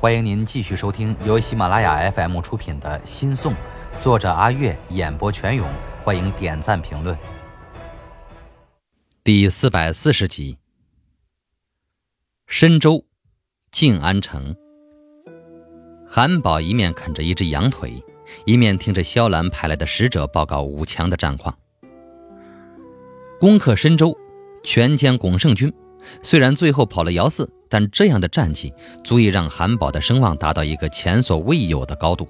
欢迎您继续收听由喜马拉雅 FM 出品的《新宋》，作者阿月，演播全勇。欢迎点赞评论。第四百四十集。深州，静安城。韩宝一面啃着一只羊腿，一面听着萧兰派来的使者报告武强的战况。攻克深州，全歼巩胜军。虽然最后跑了姚四，但这样的战绩足以让韩宝的声望达到一个前所未有的高度。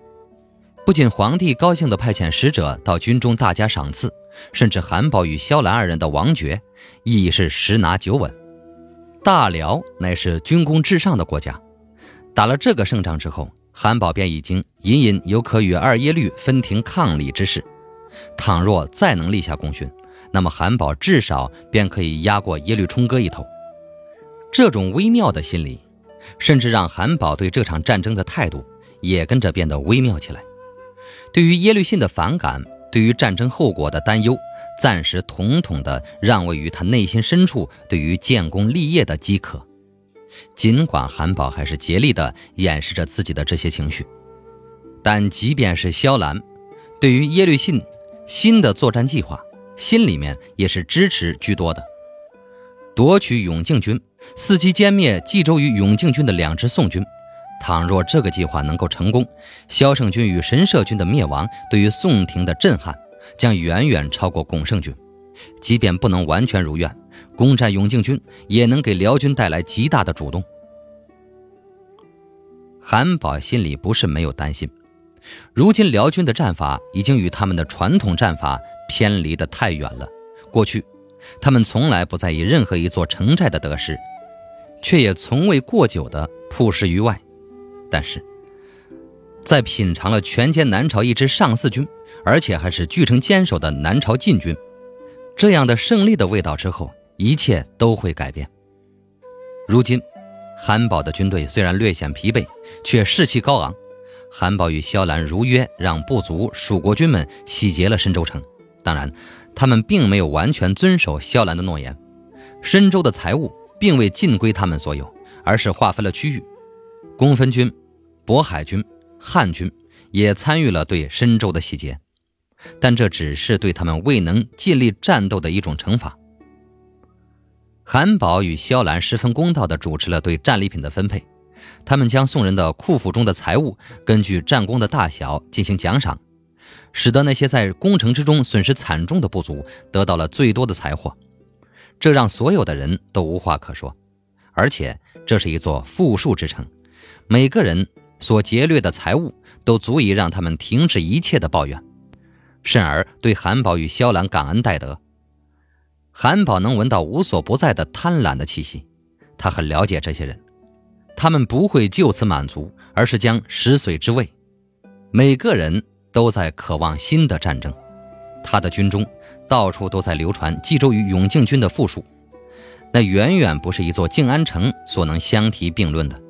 不仅皇帝高兴地派遣使者到军中大加赏赐，甚至韩宝与萧兰二人的王爵亦是十拿九稳。大辽乃是军功至上的国家，打了这个胜仗之后，韩宝便已经隐隐有可与二耶律分庭抗礼之势。倘若再能立下功勋，那么韩宝至少便可以压过耶律冲哥一头。这种微妙的心理，甚至让韩宝对这场战争的态度也跟着变得微妙起来。对于耶律信的反感，对于战争后果的担忧，暂时统统的让位于他内心深处对于建功立业的饥渴。尽管韩宝还是竭力的掩饰着自己的这些情绪，但即便是萧兰，对于耶律信新的作战计划，心里面也是支持居多的。夺取永靖军，伺机歼灭冀州与永靖军的两支宋军。倘若这个计划能够成功，萧胜军与神社军的灭亡对于宋廷的震撼将远远超过巩胜军。即便不能完全如愿，攻占永靖军也能给辽军带来极大的主动。韩宝心里不是没有担心，如今辽军的战法已经与他们的传统战法偏离得太远了。过去。他们从来不在意任何一座城寨的得失，却也从未过久地曝尸于外。但是，在品尝了全歼南朝一支上四军，而且还是据城坚守的南朝禁军这样的胜利的味道之后，一切都会改变。如今，韩宝的军队虽然略显疲惫，却士气高昂。韩宝与萧兰如约让部族蜀国军们洗劫了深州城，当然。他们并没有完全遵守萧兰的诺言，深州的财物并未尽归他们所有，而是划分了区域。公分军、渤海军、汉军也参与了对深州的洗劫，但这只是对他们未能尽力战斗的一种惩罚。韩宝与萧兰十分公道地主持了对战利品的分配，他们将宋人的库府中的财物根据战功的大小进行奖赏。使得那些在攻城之中损失惨重的部族得到了最多的财货，这让所有的人都无话可说。而且这是一座富庶之城，每个人所劫掠的财物都足以让他们停止一切的抱怨，甚而对韩宝与萧兰感恩戴德。韩宝能闻到无所不在的贪婪的气息，他很了解这些人，他们不会就此满足，而是将食髓之味。每个人。都在渴望新的战争，他的军中到处都在流传冀州与永靖军的富庶，那远远不是一座静安城所能相提并论的。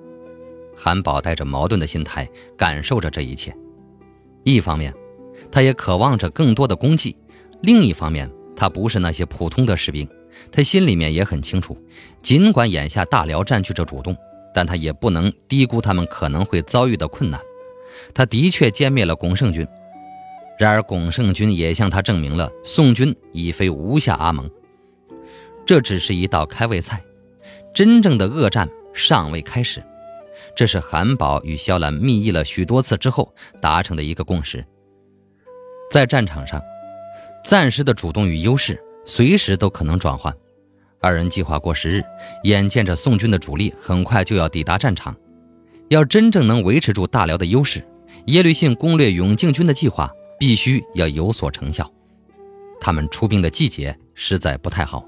韩宝带着矛盾的心态感受着这一切，一方面，他也渴望着更多的功绩；另一方面，他不是那些普通的士兵，他心里面也很清楚，尽管眼下大辽占据着主动，但他也不能低估他们可能会遭遇的困难。他的确歼灭了巩胜军，然而巩胜军也向他证明了宋军已非无下阿蒙。这只是一道开胃菜，真正的恶战尚未开始。这是韩宝与萧兰密议了许多次之后达成的一个共识。在战场上，暂时的主动与优势随时都可能转换。二人计划过十日，眼见着宋军的主力很快就要抵达战场。要真正能维持住大辽的优势，耶律性攻略永靖军的计划必须要有所成效。他们出兵的季节实在不太好，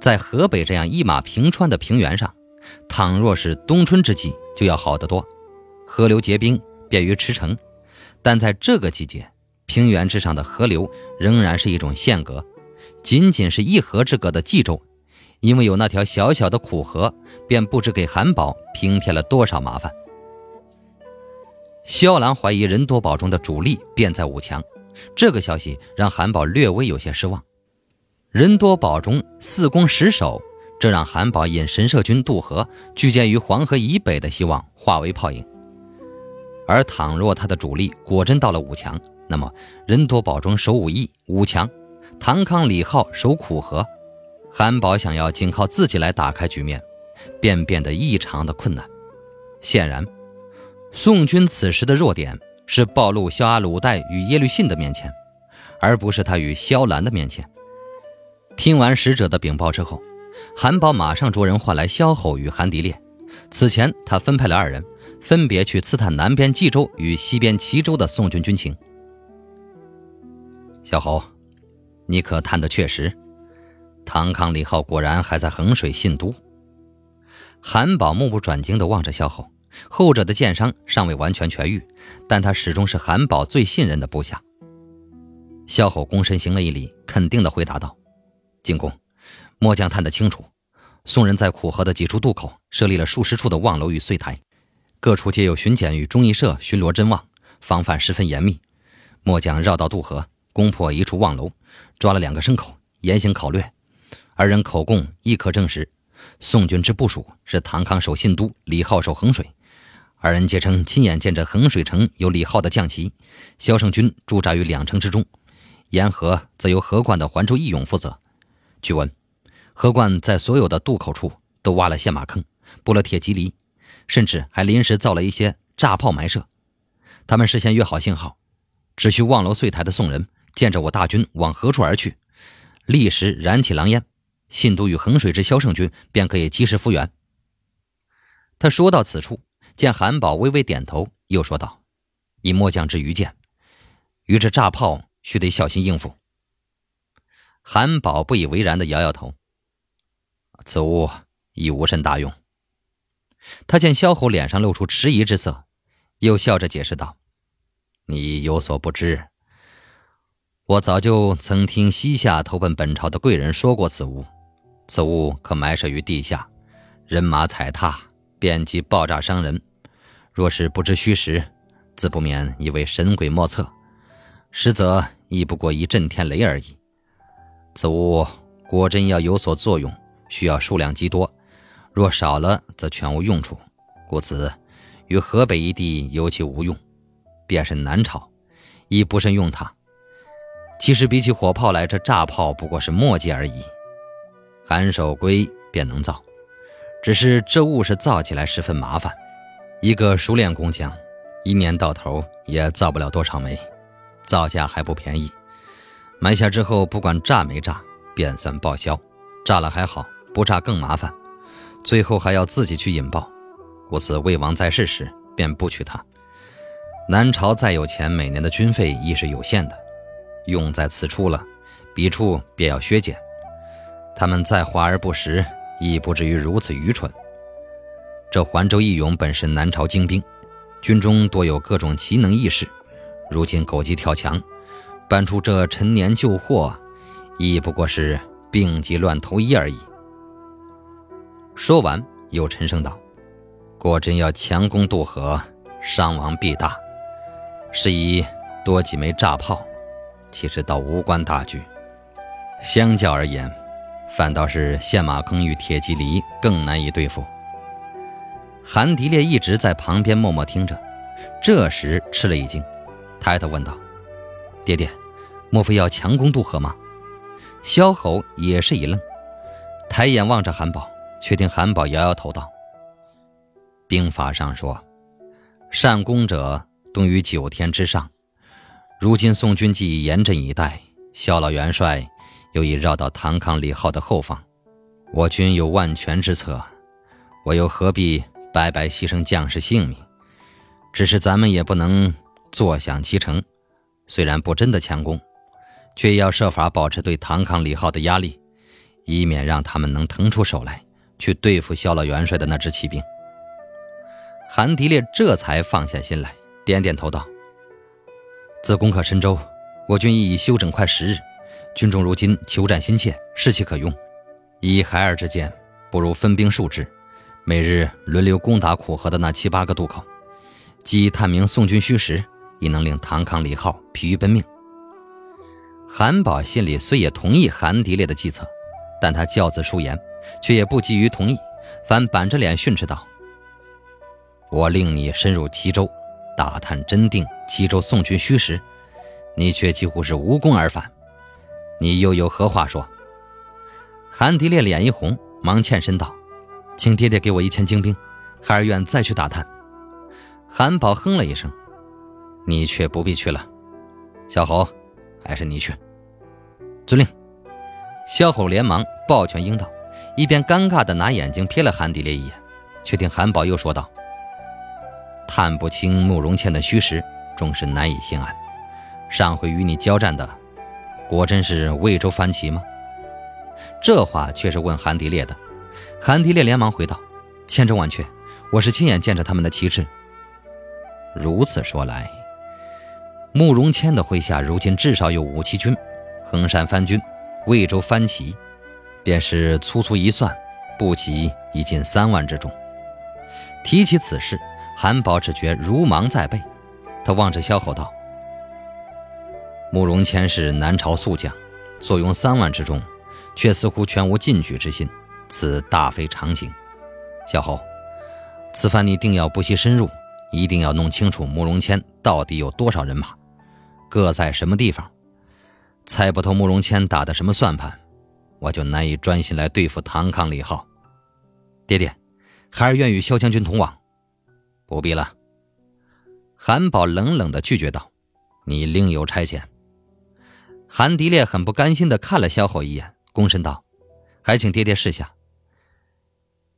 在河北这样一马平川的平原上，倘若是冬春之际就要好得多，河流结冰，便于驰骋。但在这个季节，平原之上的河流仍然是一种限隔，仅仅是一河之隔的冀州，因为有那条小小的苦河，便不知给韩宝平添了多少麻烦。萧兰怀疑任多宝中的主力便在武强，这个消息让韩宝略微有些失望。任多宝中四攻十守，这让韩宝引神社军渡河，聚歼于黄河以北的希望化为泡影。而倘若他的主力果真到了五强，那么任多宝中守武义五强，唐康李浩守苦河，韩宝想要仅靠自己来打开局面，便变得异常的困难。显然，宋军此时的弱点是暴露萧阿鲁代与耶律信的面前，而不是他与萧兰的面前。听完使者的禀报之后，韩宝马上着人唤来萧后与韩迪烈。此前他分配了二人。分别去刺探南边冀州与西边齐州的宋军军情。萧侯，你可探得确实？唐康李浩果然还在衡水信都。韩宝目不转睛地望着萧侯，后者的剑伤尚未完全痊愈，但他始终是韩宝最信任的部下。萧侯躬身行了一礼，肯定地回答道：“进公，末将探得清楚，宋人在苦河的几处渡口设立了数十处的望楼与碎台。”各处皆有巡检与忠义社巡逻侦望，防范十分严密。末将绕道渡河，攻破一处望楼，抓了两个牲口，严刑拷掠。二人口供亦可证实，宋军之部署是唐康守信都，李浩守衡水。二人皆称亲眼见着衡水城有李浩的将旗，萧胜军驻扎于两城之中，沿河则由河冠的环州义勇负责。据闻，河冠在所有的渡口处都挖了陷马坑，布了铁蒺藜。甚至还临时造了一些炸炮埋设。他们事先约好信号，只需望楼碎台的宋人见着我大军往何处而去，立时燃起狼烟，信都与衡水之萧胜军便可以及时复原。他说到此处，见韩宝微微点头，又说道：“以末将之愚见，与这炸炮须得小心应付。”韩宝不以为然的摇摇头：“此物已无甚大用。”他见萧侯脸上露出迟疑之色，又笑着解释道：“你有所不知，我早就曾听西夏投奔本朝的贵人说过此物。此物可埋设于地下，人马踩踏，便即爆炸伤人。若是不知虚实，自不免以为神鬼莫测；实则亦不过一震天雷而已。此物果真要有所作用，需要数量极多。”若少了，则全无用处，故此于河北一地尤其无用。便是南朝，亦不甚用它。其实比起火炮来，这炸炮不过是墨迹而已。韩守圭便能造，只是这物是造起来十分麻烦。一个熟练工匠，一年到头也造不了多少枚，造价还不便宜。埋下之后，不管炸没炸，便算报销。炸了还好，不炸更麻烦。最后还要自己去引爆，故此魏王在世时便不取它。南朝再有钱，每年的军费亦是有限的，用在此处了，彼处便要削减。他们再华而不实，亦不至于如此愚蠢。这环州义勇本是南朝精兵，军中多有各种奇能异士，如今狗急跳墙，搬出这陈年旧货，亦不过是病急乱投医而已。说完，又沉声道：“果真要强攻渡河，伤亡必大。是以多几枚炸炮，其实倒无关大局。相较而言，反倒是陷马坑与铁骑犁更难以对付。”韩迪烈一直在旁边默默听着，这时吃了一惊，抬头问道：“爹爹，莫非要强攻渡河吗？”萧侯也是一愣，抬眼望着韩宝。却听韩宝摇摇头道：“兵法上说，善攻者动于九天之上。如今宋军既已严阵以待，萧老元帅又已绕到唐康李浩的后方，我军有万全之策，我又何必白白牺牲将士性命？只是咱们也不能坐享其成。虽然不真的强攻，却要设法保持对唐康李浩的压力，以免让他们能腾出手来。”去对付萧老元帅的那支骑兵，韩迪烈这才放下心来，点点头道：“自攻克深州，我军已休整快十日，军中如今求战心切，士气可用。以孩儿之见，不如分兵数支，每日轮流攻打苦河的那七八个渡口，既探明宋军虚实，亦能令唐康李浩疲于奔命。”韩宝心里虽也同意韩迪烈的计策，但他教子疏言。却也不急于同意，反板着脸训斥道：“我令你深入齐州，打探真定、齐州宋军虚实，你却几乎是无功而返。你又有何话说？”韩迪烈脸一红，忙欠身道：“请爹爹给我一千精兵，孩儿愿再去打探。”韩宝哼了一声：“你却不必去了，小侯，还是你去。”遵令。萧侯连忙抱拳应道，一边尴尬的拿眼睛瞥了韩迪烈一眼，却听韩宝又说道：“探不清慕容谦的虚实，终是难以心安。上回与你交战的，果真是魏州番旗吗？”这话却是问韩迪烈的。韩迪烈连忙回道：“千真万确，我是亲眼见着他们的旗帜。”如此说来，慕容谦的麾下如今至少有五七军，衡山番军。魏州番旗，便是粗粗一算，步骑已近三万之众。提起此事，韩宝只觉如芒在背。他望着萧吼道：“慕容谦是南朝宿将，坐拥三万之众，却似乎全无进取之心，此大非常情。萧侯，此番你定要不惜深入，一定要弄清楚慕容谦到底有多少人马，各在什么地方。”猜不透慕容谦打的什么算盘，我就难以专心来对付唐康李浩。爹爹，孩儿愿与萧将军同往。不必了。韩宝冷冷的拒绝道：“你另有差遣。”韩迪烈很不甘心的看了萧后一眼，躬身道：“还请爹爹示下。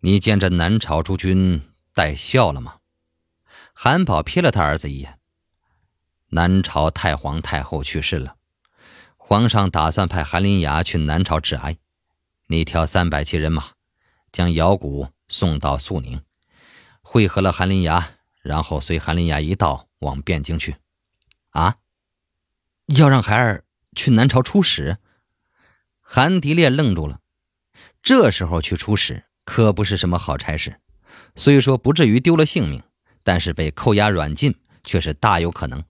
你见着南朝诸君带孝了吗？”韩宝瞥了他儿子一眼。南朝太皇太后去世了。皇上打算派韩林牙去南朝致哀，你挑三百骑人马，将瑶骨送到肃宁，会合了韩林牙，然后随韩林牙一道往汴京去。啊！要让孩儿去南朝出使？韩迪烈愣住了。这时候去出使可不是什么好差事，虽说不至于丢了性命，但是被扣押软禁却是大有可能。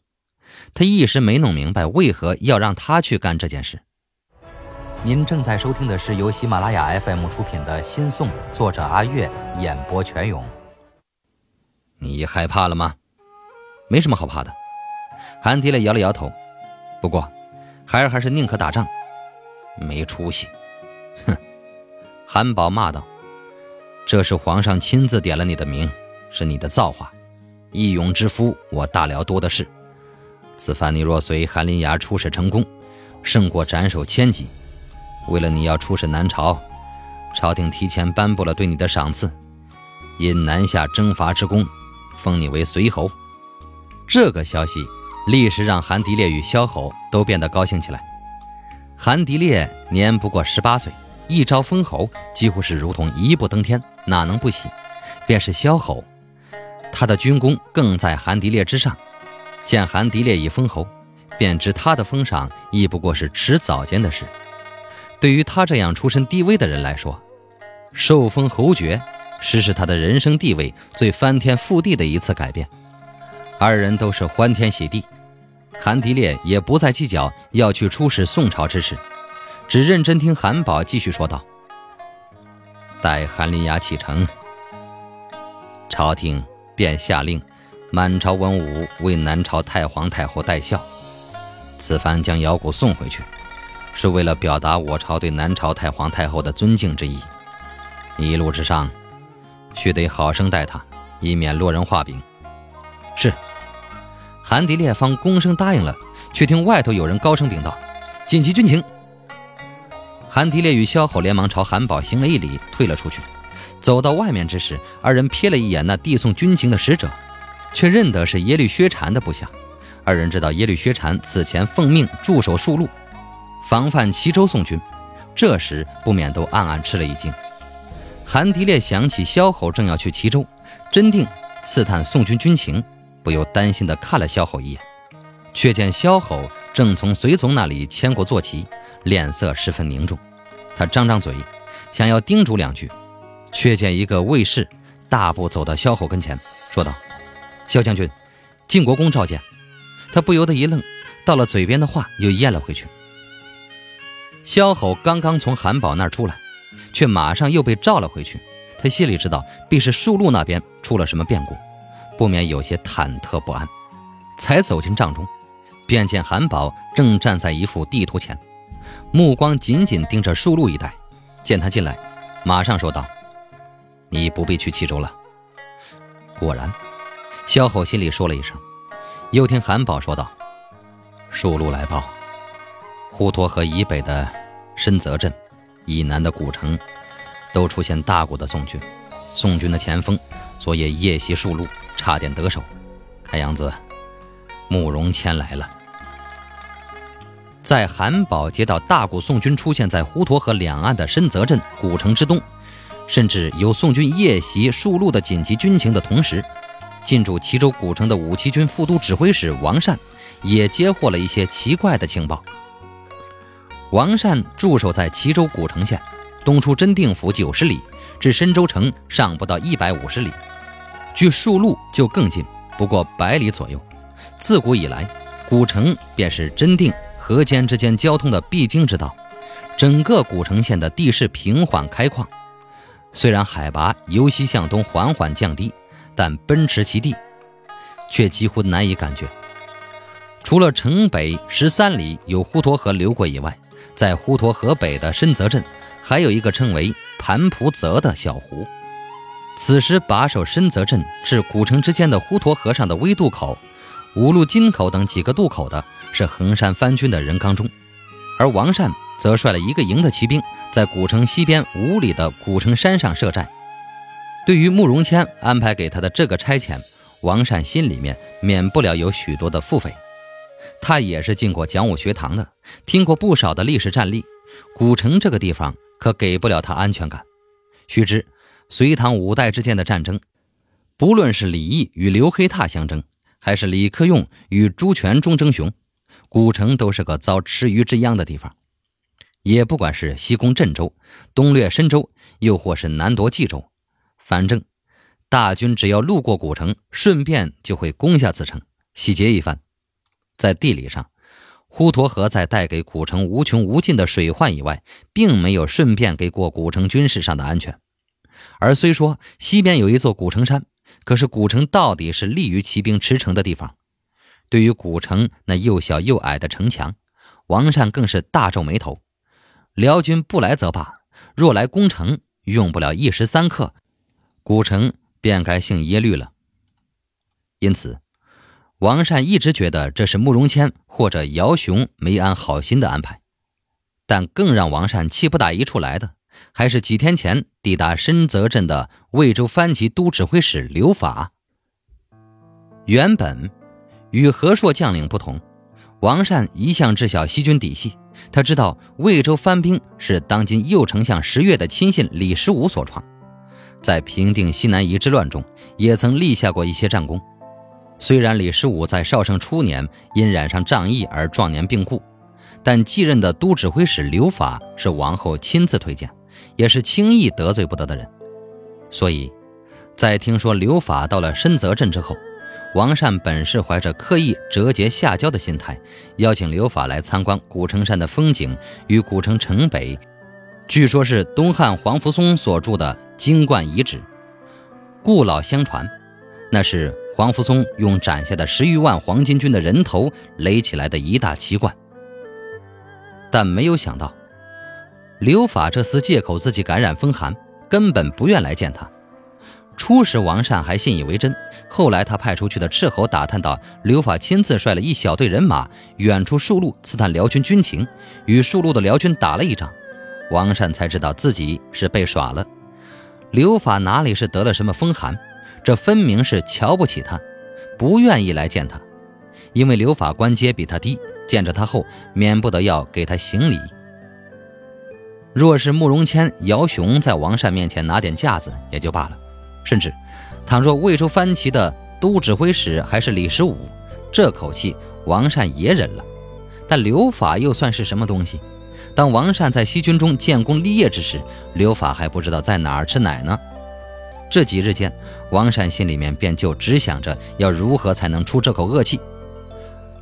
他一时没弄明白为何要让他去干这件事。您正在收听的是由喜马拉雅 FM 出品的《新宋》，作者阿月，演播全勇。你害怕了吗？没什么好怕的。韩迪烈摇了摇头。不过，孩儿还是宁可打仗。没出息！哼！韩宝骂道：“这是皇上亲自点了你的名，是你的造化。义勇之夫，我大辽多的是。”此番你若随韩林牙出使成功，胜过斩首千级。为了你要出使南朝，朝廷提前颁布了对你的赏赐，因南下征伐之功，封你为随侯。这个消息立时让韩迪烈与萧侯都变得高兴起来。韩迪烈年不过十八岁，一朝封侯，几乎是如同一步登天，哪能不喜？便是萧侯，他的军功更在韩迪烈之上。见韩迪烈已封侯，便知他的封赏亦不过是迟早间的事。对于他这样出身低微的人来说，受封侯爵，实是他的人生地位最翻天覆地的一次改变。二人都是欢天喜地，韩迪烈也不再计较要去出使宋朝之事，只认真听韩宝继续说道：“待韩林牙启程，朝廷便下令。”满朝文武为南朝太皇太后戴孝，此番将瑶骨送回去，是为了表达我朝对南朝太皇太后的尊敬之意。一路之上，须得好生待她，以免落人话柄。是。韩迪烈方躬声答应了，却听外头有人高声禀道：“紧急军情！”韩迪烈与萧后连忙朝韩宝行了一礼，退了出去。走到外面之时，二人瞥了一眼那递送军情的使者。却认得是耶律薛禅的部下，二人知道耶律薛禅此前奉命驻守数路，防范齐州宋军，这时不免都暗暗吃了一惊。韩迪烈想起萧后正要去齐州，真定刺探宋军军情，不由担心地看了萧吼一眼，却见萧吼正从随从那里牵过坐骑，脸色十分凝重。他张张嘴，想要叮嘱两句，却见一个卫士大步走到萧吼跟前，说道。萧将军，晋国公召见。他不由得一愣，到了嘴边的话又咽了回去。萧吼刚刚从韩宝那儿出来，却马上又被召了回去。他心里知道，必是树路那边出了什么变故，不免有些忐忑不安。才走进帐中，便见韩宝正站在一幅地图前，目光紧紧盯着树路一带。见他进来，马上说道：“你不必去冀州了。”果然，萧后心里说了一声，又听韩宝说道：“树路来报，滹沱河以北的深泽镇，以南的古城，都出现大股的宋军。宋军的前锋昨夜夜袭树路，差点得手。看样子……”慕容谦来了。在韩宝接到大股宋军出现在滹沱河两岸的深泽镇古城之东，甚至有宋军夜袭数路的紧急军情的同时，进驻齐州古城的五七军副都指挥使王善也接获了一些奇怪的情报。王善驻守在齐州古城县，东出真定府九十里，至深州城尚不到一百五十里，距数路就更近，不过百里左右。自古以来，古城便是真定、河间之间交通的必经之道。整个古城县的地势平缓开旷，虽然海拔由西向东缓缓降低，但奔驰其地，却几乎难以感觉。除了城北十三里有滹沱河流过以外，在滹沱河北的深泽镇，还有一个称为盘蒲泽的小湖。此时把守深泽镇至古城之间的滹沱河上的微渡口。五路金口等几个渡口的是衡山藩军的任刚中，而王善则率了一个营的骑兵在古城西边五里的古城山上设寨。对于慕容谦安排给他的这个差遣，王善心里面免不了有许多的腹诽。他也是进过讲武学堂的，听过不少的历史战例，古城这个地方可给不了他安全感。须知隋唐五代之间的战争，不论是李毅与刘黑闼相争。还是李克用与朱全忠争雄，古城都是个遭池鱼之殃的地方。也不管是西攻镇州、东掠深州，又或是南夺冀州，反正大军只要路过古城，顺便就会攻下此城，洗劫一番。在地理上，滹沱河在带给古城无穷无尽的水患以外，并没有顺便给过古城军事上的安全。而虽说西边有一座古城山。可是古城到底是利于骑兵驰骋的地方。对于古城那又小又矮的城墙，王善更是大皱眉头。辽军不来则罢，若来攻城，用不了一时三刻，古城便该姓耶律了。因此，王善一直觉得这是慕容谦或者姚雄没安好心的安排。但更让王善气不打一处来的。还是几天前抵达深泽镇的魏州藩旗都指挥使刘法。原本与和硕将领不同，王善一向知晓西军底细。他知道魏州藩兵是当今右丞相石越的亲信李十五所创，在平定西南夷之乱中也曾立下过一些战功。虽然李十五在绍圣初年因染上瘴疫而壮年病故，但继任的都指挥使刘法是王后亲自推荐。也是轻易得罪不得的人，所以，在听说刘法到了深泽镇之后，王善本是怀着刻意折节下交的心态，邀请刘法来参观古城山的风景与古城城北，据说是东汉黄福松所筑的金冠遗址。故老相传，那是黄福松用斩下的十余万黄巾军的人头垒起来的一大奇观。但没有想到。刘法这厮借口自己感染风寒，根本不愿来见他。初时王善还信以为真，后来他派出去的斥候打探到，刘法亲自率了一小队人马远处数路刺探辽军军情，与数路的辽军打了一仗。王善才知道自己是被耍了。刘法哪里是得了什么风寒，这分明是瞧不起他，不愿意来见他。因为刘法官阶比他低，见着他后免不得要给他行礼。若是慕容谦、姚雄在王善面前拿点架子也就罢了，甚至，倘若魏州藩旗的都指挥使还是李十五，这口气王善也忍了。但刘法又算是什么东西？当王善在西军中建功立业之时，刘法还不知道在哪儿吃奶呢。这几日间，王善心里面便就只想着要如何才能出这口恶气。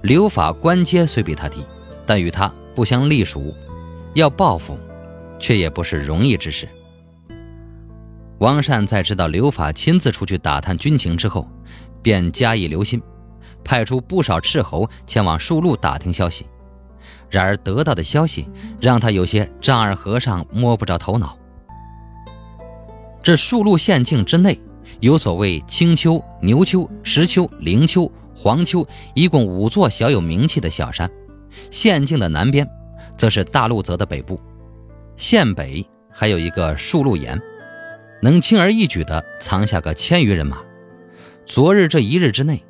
刘法官阶虽比他低，但与他不相隶属，要报复。却也不是容易之事。王善在知道刘法亲自出去打探军情之后，便加以留心，派出不少斥候前往数路打听消息。然而得到的消息让他有些丈二和尚摸不着头脑。这数路县境之内，有所谓青丘、牛丘、石丘、灵丘、黄丘，一共五座小有名气的小山。县境的南边，则是大路泽的北部。县北还有一个数路岩，能轻而易举地藏下个千余人马。昨日这一日之内，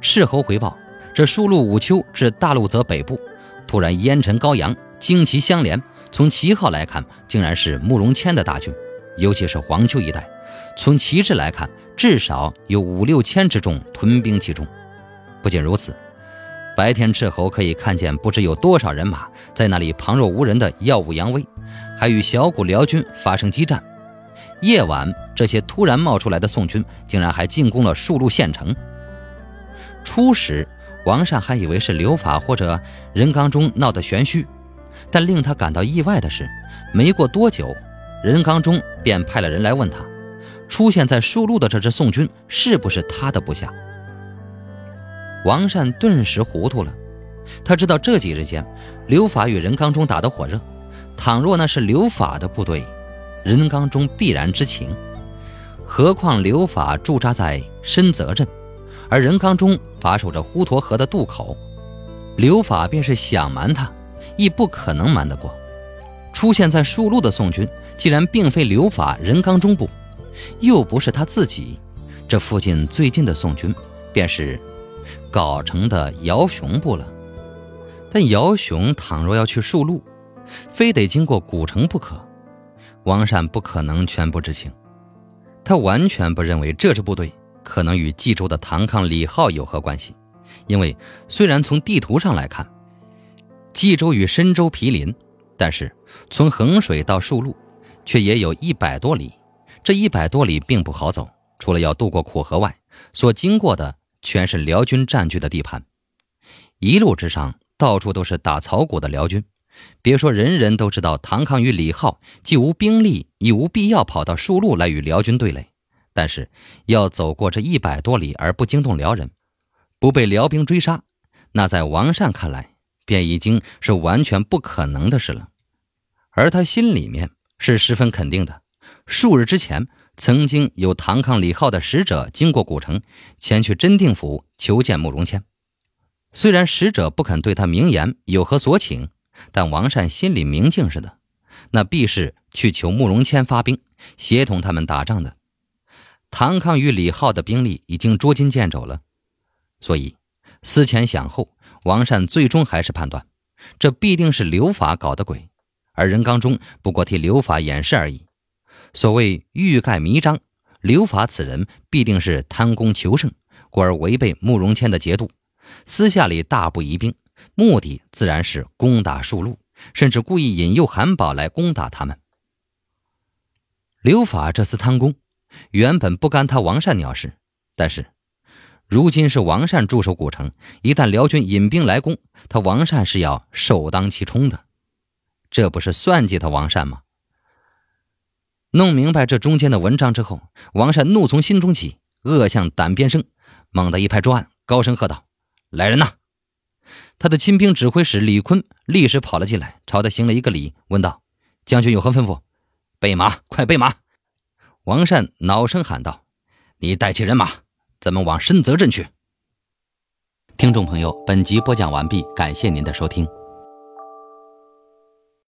斥候回报，这数路五丘至大路泽北部。突然烟尘高扬，旌旗相连。从旗号来看，竟然是慕容谦的大军，尤其是黄丘一带。从旗帜来看，至少有五六千之众屯兵其中。不仅如此，白天斥候可以看见不知有多少人马在那里旁若无人的耀武扬威，还与小股辽军发生激战。夜晚，这些突然冒出来的宋军竟然还进攻了数路县城。初时。王善还以为是刘法或者任刚中闹得玄虚，但令他感到意外的是，没过多久，任刚中便派了人来问他，出现在数路的这支宋军是不是他的部下。王善顿时糊涂了，他知道这几日间刘法与任刚中打得火热，倘若那是刘法的部队，任刚中必然知情，何况刘法驻扎在深泽镇。而任刚中把守着滹沱河的渡口，刘法便是想瞒他，亦不可能瞒得过。出现在数路的宋军，既然并非刘法、任刚中部，又不是他自己，这附近最近的宋军，便是藁城的姚雄部了。但姚雄倘若要去数路，非得经过古城不可。王善不可能全部知情，他完全不认为这支部队。可能与冀州的唐抗李浩有何关系？因为虽然从地图上来看，冀州与深州毗邻，但是从衡水到数路，却也有一百多里。这一百多里并不好走，除了要渡过苦河外，所经过的全是辽军占据的地盘。一路之上，到处都是打草谷的辽军。别说人人都知道唐抗与李浩既无兵力，亦无必要跑到数路来与辽军对垒。但是，要走过这一百多里而不惊动辽人，不被辽兵追杀，那在王善看来，便已经是完全不可能的事了。而他心里面是十分肯定的。数日之前，曾经有唐抗李浩的使者经过古城，前去真定府求见慕容谦。虽然使者不肯对他明言有何所请，但王善心里明镜似的，那必是去求慕容谦发兵，协同他们打仗的。唐抗与李浩的兵力已经捉襟见肘了，所以思前想后，王善最终还是判断，这必定是刘法搞的鬼，而任刚中不过替刘法掩饰而已。所谓欲盖弥彰，刘法此人必定是贪功求胜，故而违背慕容谦的节度，私下里大步移兵，目的自然是攻打数路，甚至故意引诱韩宝来攻打他们。刘法这次贪功。原本不干他王善鸟事，但是如今是王善驻守古城，一旦辽军引兵来攻，他王善是要首当其冲的，这不是算计他王善吗？弄明白这中间的文章之后，王善怒从心中起，恶向胆边生，猛地一拍桌案，高声喝道：“来人呐！”他的亲兵指挥使李坤立时跑了进来，朝他行了一个礼，问道：“将军有何吩咐？”“备马，快备马！”王善恼声喊道：“你带起人马，咱们往深泽镇去。”听众朋友，本集播讲完毕，感谢您的收听。